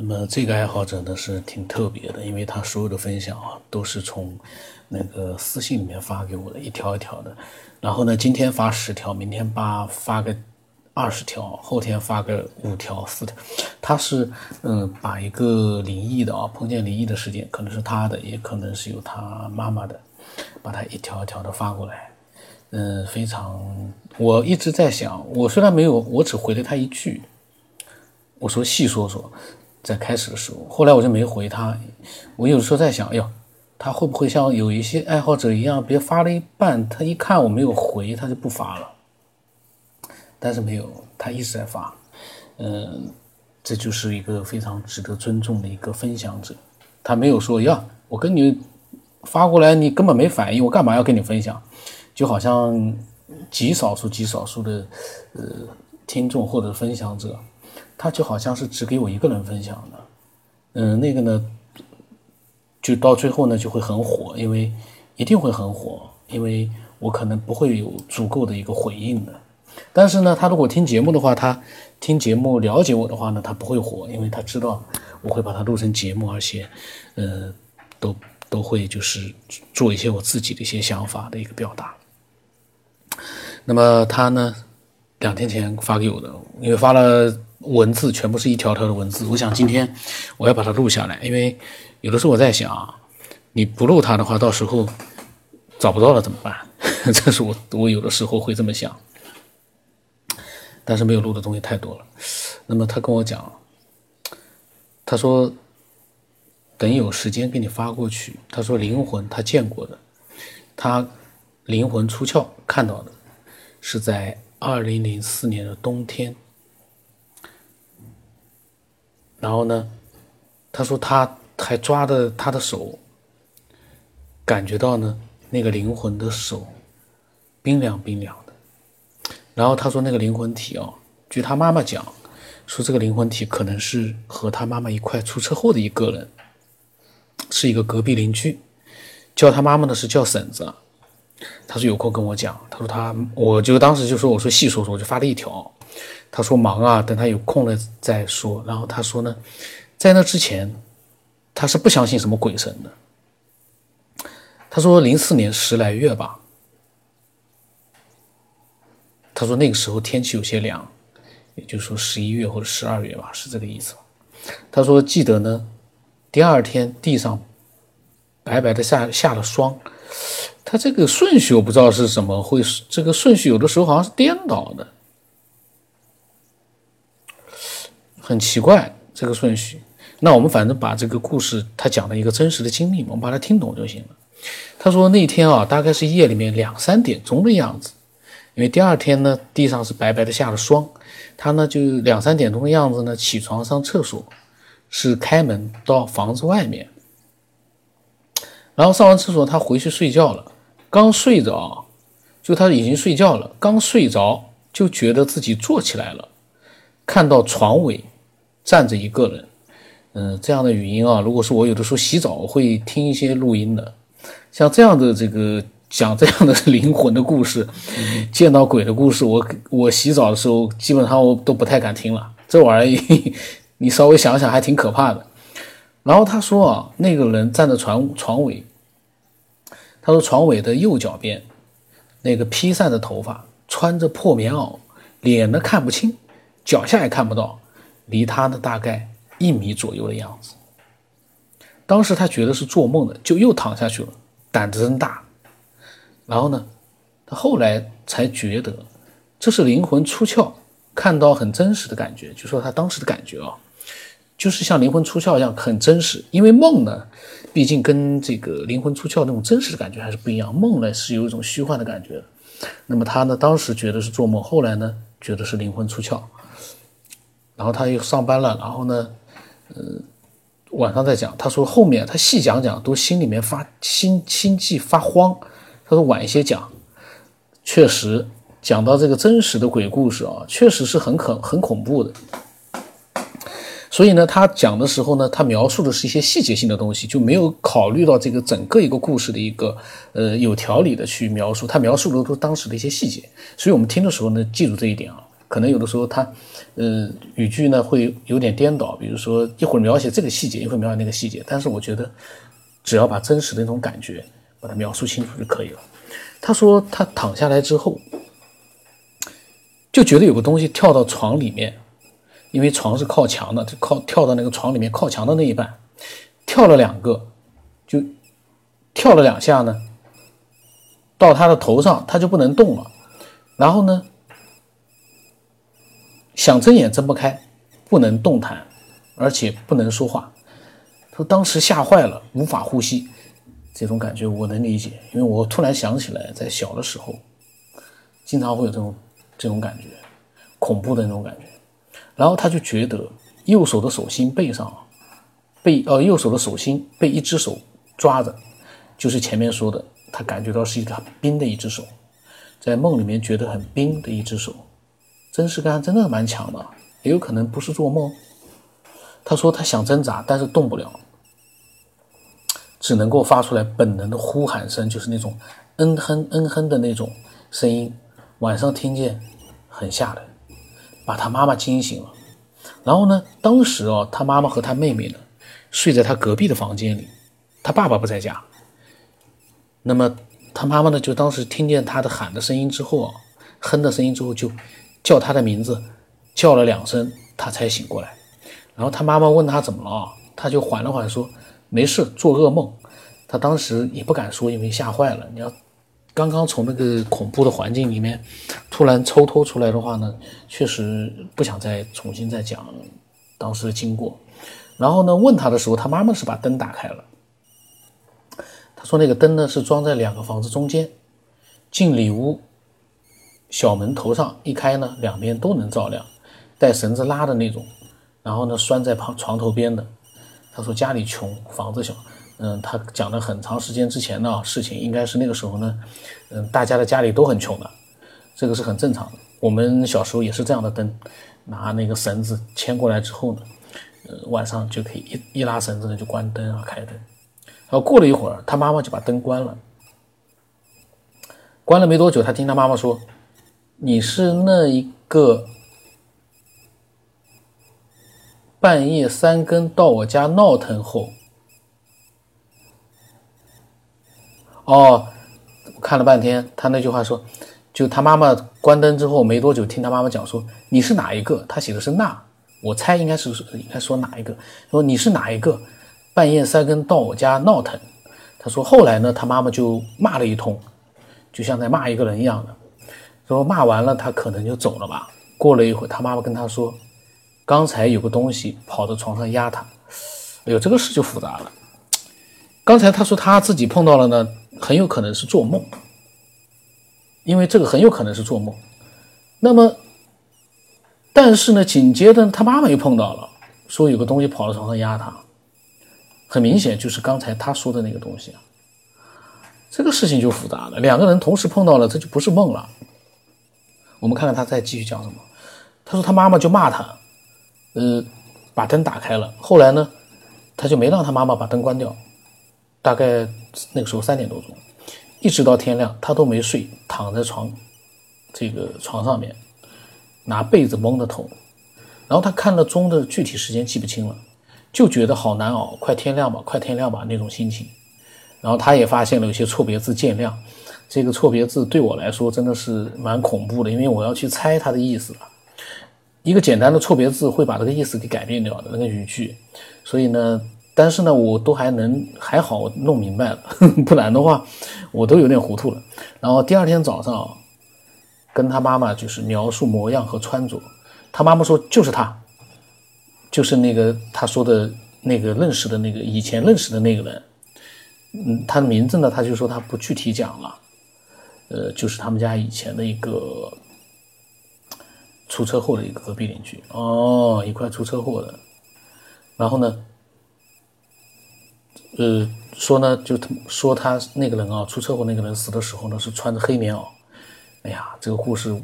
那么这个爱好者呢是挺特别的，因为他所有的分享啊都是从那个私信里面发给我的，一条一条的。然后呢，今天发十条，明天发发个二十条，后天发个五条、四条。他是嗯，把一个灵异的啊，碰见灵异的事件，可能是他的，也可能是有他妈妈的，把他一条一条的发过来。嗯，非常，我一直在想，我虽然没有，我只回了他一句，我说细说说。在开始的时候，后来我就没回他。我有时候在想，哎呦，他会不会像有一些爱好者一样，别发了一半，他一看我没有回，他就不发了。但是没有，他一直在发。嗯，这就是一个非常值得尊重的一个分享者。他没有说呀，我跟你发过来，你根本没反应，我干嘛要跟你分享？就好像极少数、极少数的呃听众或者分享者。他就好像是只给我一个人分享的，嗯，那个呢，就到最后呢就会很火，因为一定会很火，因为我可能不会有足够的一个回应的。但是呢，他如果听节目的话，他听节目了解我的话呢，他不会火，因为他知道我会把它录成节目，而且，呃，都都会就是做一些我自己的一些想法的一个表达。那么他呢，两天前发给我的，因为发了。文字全部是一条条的文字，我想今天我要把它录下来，因为有的时候我在想，你不录它的话，到时候找不到了怎么办？这是我我有的时候会这么想，但是没有录的东西太多了。那么他跟我讲，他说等有时间给你发过去。他说灵魂他见过的，他灵魂出窍看到的是在二零零四年的冬天。然后呢，他说他还抓着他的手，感觉到呢那个灵魂的手冰凉冰凉的。然后他说那个灵魂体哦，据他妈妈讲，说这个灵魂体可能是和他妈妈一块出车祸的一个人，是一个隔壁邻居，叫他妈妈的是叫婶子。他说有空跟我讲，他说他我就当时就说我说细说说，我就发了一条。他说忙啊，等他有空了再说。然后他说呢，在那之前，他是不相信什么鬼神的。他说零四年十来月吧，他说那个时候天气有些凉，也就是说十一月或者十二月吧，是这个意思。他说记得呢，第二天地上白白的下下了霜。他这个顺序我不知道是怎么会，这个顺序有的时候好像是颠倒的。很奇怪这个顺序，那我们反正把这个故事他讲的一个真实的经历，我们把它听懂就行了。他说那天啊，大概是夜里面两三点钟的样子，因为第二天呢地上是白白的下了霜，他呢就两三点钟的样子呢起床上厕所，是开门到房子外面，然后上完厕所他回去睡觉了，刚睡着，就他已经睡觉了，刚睡着就觉得自己坐起来了，看到床尾。站着一个人，嗯，这样的语音啊，如果是我有的时候洗澡会听一些录音的，像这样的这个讲这样的灵魂的故事，见到鬼的故事，我我洗澡的时候基本上我都不太敢听了。这玩意儿 你稍微想想还挺可怕的。然后他说啊，那个人站在床床尾，他说床尾的右脚边，那个披散的头发，穿着破棉袄，脸呢看不清，脚下也看不到。离他呢大概一米左右的样子。当时他觉得是做梦的，就又躺下去了，胆子真大。然后呢，他后来才觉得这是灵魂出窍，看到很真实的感觉。就说他当时的感觉啊，就是像灵魂出窍一样很真实。因为梦呢，毕竟跟这个灵魂出窍那种真实的感觉还是不一样。梦呢是有一种虚幻的感觉。那么他呢，当时觉得是做梦，后来呢，觉得是灵魂出窍。然后他又上班了，然后呢，呃，晚上再讲。他说后面他细讲讲，都心里面发心心悸发慌。他说晚一些讲，确实讲到这个真实的鬼故事啊，确实是很可很恐怖的。所以呢，他讲的时候呢，他描述的是一些细节性的东西，就没有考虑到这个整个一个故事的一个呃有条理的去描述。他描述的都是当时的一些细节，所以我们听的时候呢，记住这一点啊。可能有的时候他，呃，语句呢会有点颠倒，比如说一会儿描写这个细节，一会儿描写那个细节。但是我觉得，只要把真实的那种感觉把它描述清楚就可以了。他说他躺下来之后，就觉得有个东西跳到床里面，因为床是靠墙的，就靠跳到那个床里面靠墙的那一半，跳了两个，就跳了两下呢，到他的头上他就不能动了，然后呢。想睁眼睁不开，不能动弹，而且不能说话。他当时吓坏了，无法呼吸。这种感觉我能理解，因为我突然想起来，在小的时候，经常会有这种这种感觉，恐怖的那种感觉。然后他就觉得右手的手心背上，被呃右手的手心被一只手抓着，就是前面说的，他感觉到是一个很冰的一只手，在梦里面觉得很冰的一只手。真实感真的蛮强的，也有可能不是做梦。他说他想挣扎，但是动不了，只能够发出来本能的呼喊声，就是那种嗯哼嗯哼的那种声音。晚上听见很吓人，把他妈妈惊醒了。然后呢，当时哦，他妈妈和他妹妹呢睡在他隔壁的房间里，他爸爸不在家。那么他妈妈呢，就当时听见他的喊的声音之后啊，哼的声音之后就。叫他的名字，叫了两声，他才醒过来。然后他妈妈问他怎么了，他就缓了缓说：“没事，做噩梦。”他当时也不敢说，因为吓坏了。你要刚刚从那个恐怖的环境里面突然抽脱出来的话呢，确实不想再重新再讲当时的经过。然后呢，问他的时候，他妈妈是把灯打开了。他说那个灯呢是装在两个房子中间，进里屋。小门头上一开呢，两边都能照亮，带绳子拉的那种，然后呢拴在旁床头边的。他说家里穷，房子小，嗯，他讲了很长时间之前的事情，应该是那个时候呢，嗯，大家的家里都很穷的，这个是很正常的。我们小时候也是这样的灯，拿那个绳子牵过来之后呢，呃，晚上就可以一一拉绳子呢就关灯啊开灯。然后过了一会儿，他妈妈就把灯关了，关了没多久，他听他妈妈说。你是那一个半夜三更到我家闹腾后，哦，看了半天，他那句话说，就他妈妈关灯之后没多久，听他妈妈讲说你是哪一个？他写的是那，我猜应该是应该说哪一个？说你是哪一个半夜三更到我家闹腾？他说后来呢，他妈妈就骂了一通，就像在骂一个人一样的。说骂完了，他可能就走了吧。过了一会，他妈妈跟他说：“刚才有个东西跑到床上压他。”哎呦，这个事就复杂了。刚才他说他自己碰到了呢，很有可能是做梦，因为这个很有可能是做梦。那么，但是呢，紧接着他妈妈又碰到了，说有个东西跑到床上压他，很明显就是刚才他说的那个东西啊。这个事情就复杂了，两个人同时碰到了，这就不是梦了。我们看看他再继续讲什么。他说他妈妈就骂他，呃，把灯打开了。后来呢，他就没让他妈妈把灯关掉。大概那个时候三点多钟，一直到天亮，他都没睡，躺在床这个床上面，拿被子蒙着头。然后他看了钟的具体时间记不清了，就觉得好难熬，快天亮吧，快天亮吧那种心情。然后他也发现了有些错别字见谅。这个错别字对我来说真的是蛮恐怖的，因为我要去猜它的意思了。一个简单的错别字会把这个意思给改变掉的那个语句，所以呢，但是呢，我都还能还好弄明白了，不然的话我都有点糊涂了。然后第二天早上，跟他妈妈就是描述模样和穿着，他妈妈说就是他，就是那个他说的那个认识的那个以前认识的那个人，嗯，他的名字呢，他就说他不具体讲了。呃，就是他们家以前的一个出车祸的一个隔壁邻居哦，一块出车祸的。然后呢，呃，说呢，就他说他那个人啊，出车祸那个人死的时候呢，是穿着黑棉袄。哎呀，这个故事，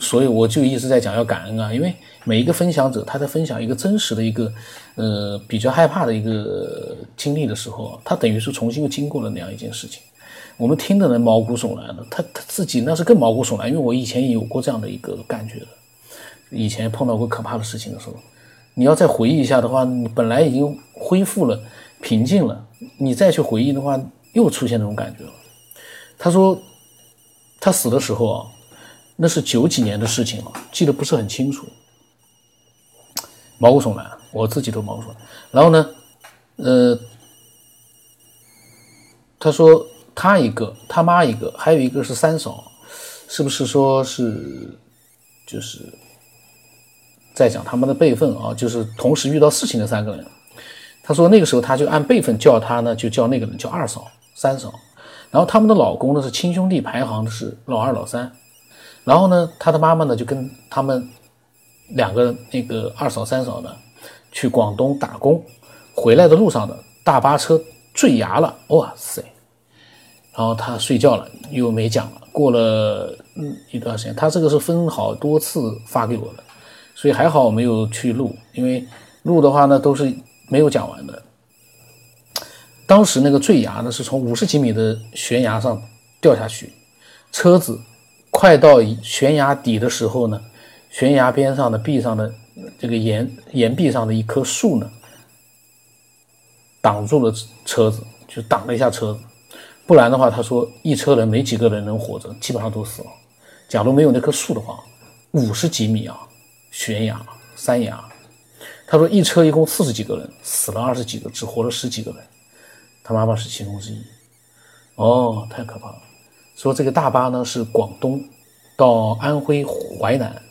所以我就一直在讲要感恩啊，因为每一个分享者他在分享一个真实的一个呃比较害怕的一个经历的时候，他等于是重新又经过了那样一件事情。我们听的人毛骨悚然的，他他自己那是更毛骨悚然，因为我以前也有过这样的一个感觉的。以前碰到过可怕的事情的时候，你要再回忆一下的话，你本来已经恢复了平静了，你再去回忆的话，又出现那种感觉了。他说，他死的时候啊，那是九几年的事情了，记得不是很清楚，毛骨悚然，我自己都毛骨悚然。然后呢，呃，他说他一个，他妈一个，还有一个是三嫂，是不是说是就是？在讲他们的辈分啊，就是同时遇到事情的三个人。他说那个时候他就按辈分叫他呢，就叫那个人叫二嫂、三嫂。然后他们的老公呢是亲兄弟排行的是老二、老三。然后呢，他的妈妈呢就跟他们两个那个二嫂、三嫂呢去广东打工，回来的路上呢大巴车坠崖了，哇塞！然后他睡觉了，又没讲了。过了嗯一段时间，他这个是分好多次发给我的。所以还好我没有去录，因为录的话呢都是没有讲完的。当时那个坠崖呢是从五十几米的悬崖上掉下去，车子快到悬崖底的时候呢，悬崖边上的壁上的这个岩岩壁上的一棵树呢挡住了车子，就挡了一下车子，不然的话他说一车人没几个人能活着，基本上都死了。假如没有那棵树的话，五十几米啊！悬崖、山崖，他说一车一共四十几个人，死了二十几个，只活了十几个人。他妈妈是其中之一。哦，太可怕了。说这个大巴呢是广东到安徽淮南，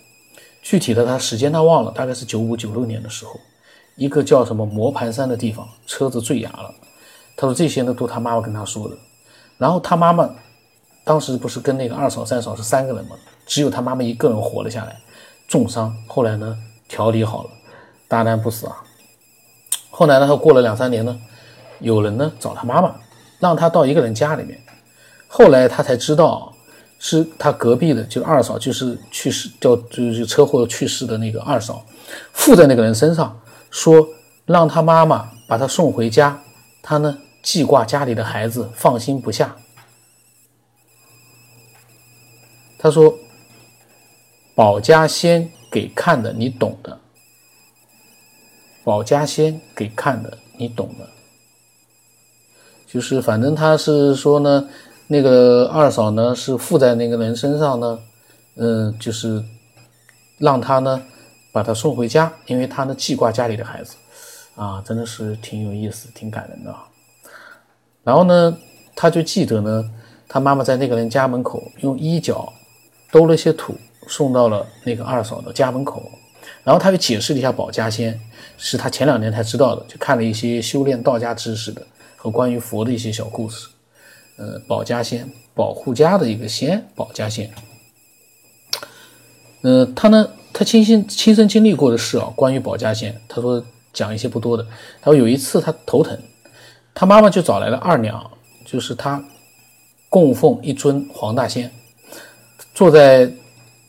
具体的他时间他忘了，大概是九五九六年的时候，一个叫什么磨盘山的地方，车子坠崖了。他说这些呢都他妈妈跟他说的。然后他妈妈当时不是跟那个二嫂、三嫂是三个人吗？只有他妈妈一个人活了下来。重伤，后来呢调理好了，大难不死啊。后来呢，他过了两三年呢，有人呢找他妈妈，让他到一个人家里面。后来他才知道，是他隔壁的，就是二嫂，就是去世掉就是车祸去世的那个二嫂，附在那个人身上，说让他妈妈把他送回家，他呢记挂家里的孩子，放心不下。他说。保家仙给看的，你懂的。保家仙给看的，你懂的。就是反正他是说呢，那个二嫂呢是附在那个人身上呢，嗯，就是让他呢把他送回家，因为他呢记挂家里的孩子，啊，真的是挺有意思，挺感人的。然后呢，他就记得呢，他妈妈在那个人家门口用衣角兜了些土。送到了那个二嫂的家门口，然后他又解释了一下保家仙，是他前两年才知道的，就看了一些修炼道家知识的和关于佛的一些小故事。呃，保家仙，保护家的一个仙，保家仙。呃，他呢，他亲身亲身经历过的事啊，关于保家仙，他说讲一些不多的。他说有一次他头疼，他妈妈就找来了二娘，就是他供奉一尊黄大仙，坐在。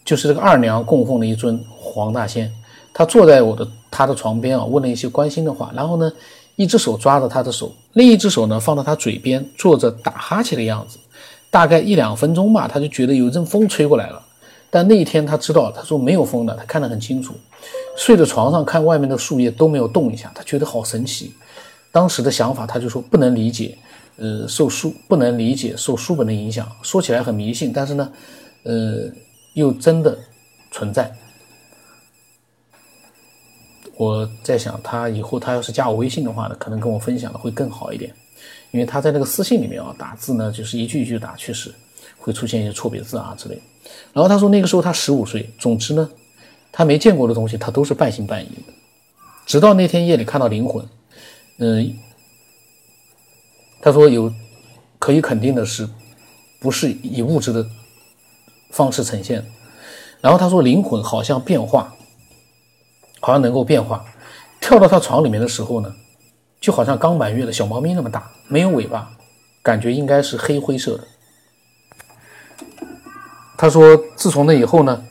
就是这个二娘供奉的一尊黄大仙，他坐在我的他的床边啊，问了一些关心的话，然后呢，一只手抓着他的手，另一只手呢放到他嘴边，做着打哈欠的样子，大概一两分钟吧，他就觉得有一阵风吹过来了。但那一天他知道，他说没有风的，他看得很清楚，睡在床上看外面的树叶都没有动一下，他觉得好神奇。当时的想法他就说不能理解，呃，受书不能理解受书本的影响，说起来很迷信，但是呢，呃。又真的存在，我在想，他以后他要是加我微信的话呢，可能跟我分享的会更好一点，因为他在那个私信里面啊，打字呢就是一句一句打，确实会出现一些错别字啊之类。然后他说那个时候他十五岁，总之呢，他没见过的东西他都是半信半疑的，直到那天夜里看到灵魂，嗯，他说有可以肯定的是，不是以物质的。方式呈现，然后他说灵魂好像变化，好像能够变化，跳到他床里面的时候呢，就好像刚满月的小猫咪那么大，没有尾巴，感觉应该是黑灰色的。他说自从那以后呢，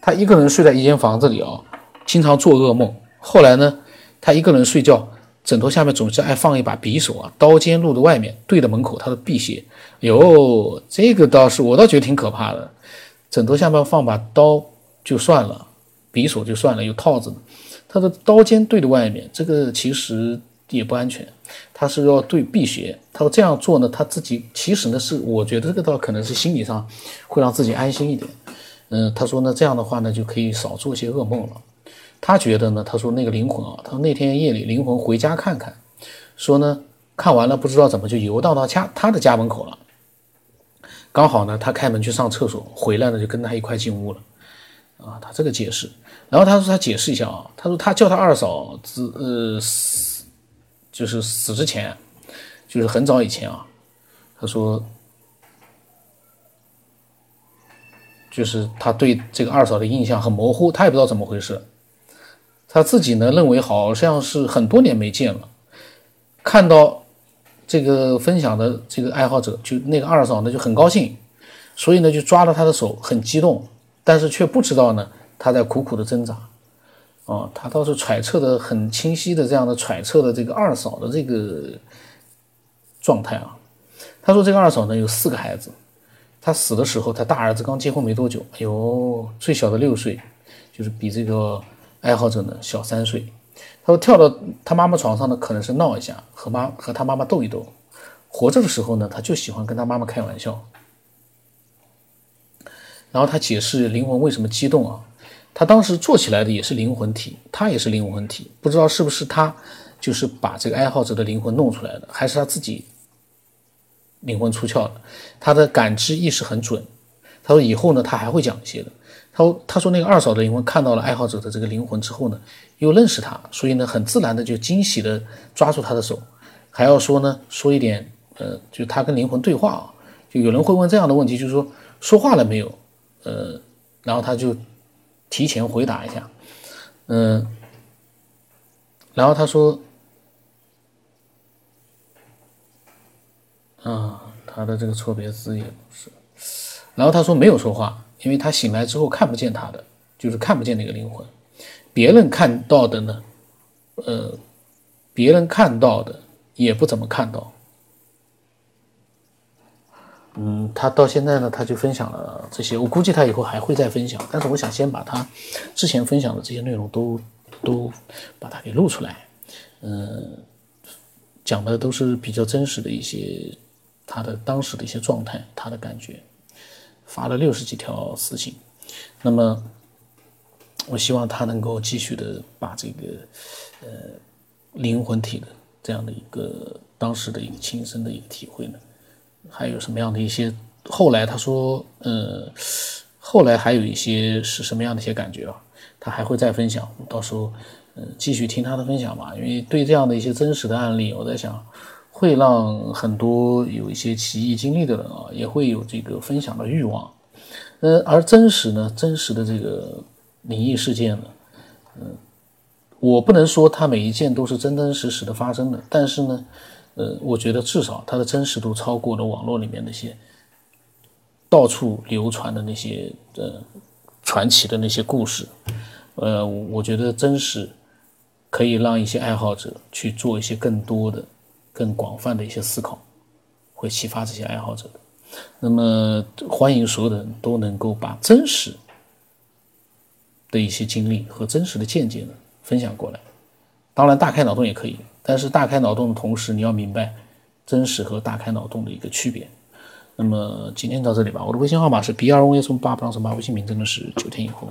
他一个人睡在一间房子里啊，经常做噩梦。后来呢，他一个人睡觉，枕头下面总是爱放一把匕首啊，刀尖露在外面，对着门口他的辟邪。哟，这个倒是我倒觉得挺可怕的。枕头下面放把刀就算了，匕首就算了，有套子，他的刀尖对着外面，这个其实也不安全。他是要对辟邪。他说这样做呢，他自己其实呢是，我觉得这个倒可能是心理上会让自己安心一点。嗯，他说呢这样的话呢就可以少做些噩梦了。他觉得呢，他说那个灵魂啊，他说那天夜里灵魂回家看看，说呢看完了不知道怎么就游荡到家他的家门口了。刚好呢他开门去上厕所，回来呢就跟他一块进屋了。啊，他这个解释，然后他说他解释一下啊，他说他叫他二嫂子呃死，就是死之前，就是很早以前啊，他说，就是他对这个二嫂的印象很模糊，他也不知道怎么回事，他自己呢认为好像是很多年没见了，看到这个分享的这个爱好者，就那个二嫂呢就很高兴，所以呢就抓了他的手，很激动。但是却不知道呢，他在苦苦的挣扎，哦，他倒是揣测的很清晰的，这样的揣测的这个二嫂的这个状态啊。他说这个二嫂呢有四个孩子，他死的时候，他大儿子刚结婚没多久，哎呦，最小的六岁，就是比这个爱好者呢小三岁。他说跳到他妈妈床上呢，可能是闹一下，和妈和他妈妈斗一斗。活着的时候呢，他就喜欢跟他妈妈开玩笑。然后他解释灵魂为什么激动啊？他当时做起来的也是灵魂体，他也是灵魂体，不知道是不是他就是把这个爱好者的灵魂弄出来的，还是他自己灵魂出窍了。他的感知意识很准。他说以后呢，他还会讲一些的。他说他说那个二嫂的灵魂看到了爱好者的这个灵魂之后呢，又认识他，所以呢很自然的就惊喜的抓住他的手，还要说呢说一点呃，就他跟灵魂对话啊。就有人会问这样的问题，就是说说话了没有？呃，然后他就提前回答一下，嗯，然后他说，啊，他的这个错别字也不是，然后他说没有说话，因为他醒来之后看不见他的，就是看不见那个灵魂，别人看到的呢，呃，别人看到的也不怎么看到。嗯，他到现在呢，他就分享了这些。我估计他以后还会再分享，但是我想先把他之前分享的这些内容都都把它给录出来。嗯，讲的都是比较真实的一些他的当时的一些状态，他的感觉。发了六十几条私信，那么我希望他能够继续的把这个呃灵魂体的这样的一个当时的一个亲身的一个体会呢。还有什么样的一些？后来他说，呃，后来还有一些是什么样的一些感觉啊？他还会再分享，到时候，嗯，继续听他的分享吧。因为对这样的一些真实的案例，我在想，会让很多有一些奇异经历的人啊，也会有这个分享的欲望。呃，而真实呢，真实的这个灵异事件呢，嗯，我不能说它每一件都是真真实实的发生的，但是呢。呃，我觉得至少它的真实度超过了网络里面那些到处流传的那些呃传奇的那些故事。呃，我觉得真实可以让一些爱好者去做一些更多的、更广泛的一些思考，会启发这些爱好者的。那么，欢迎所有的人都能够把真实的一些经历和真实的见解呢分享过来。当然，大开脑洞也可以。但是大开脑洞的同时，你要明白真实和大开脑洞的一个区别。那么今天到这里吧，我的微信号码是 b 二 o s 八八八，微信名真的是九天以后。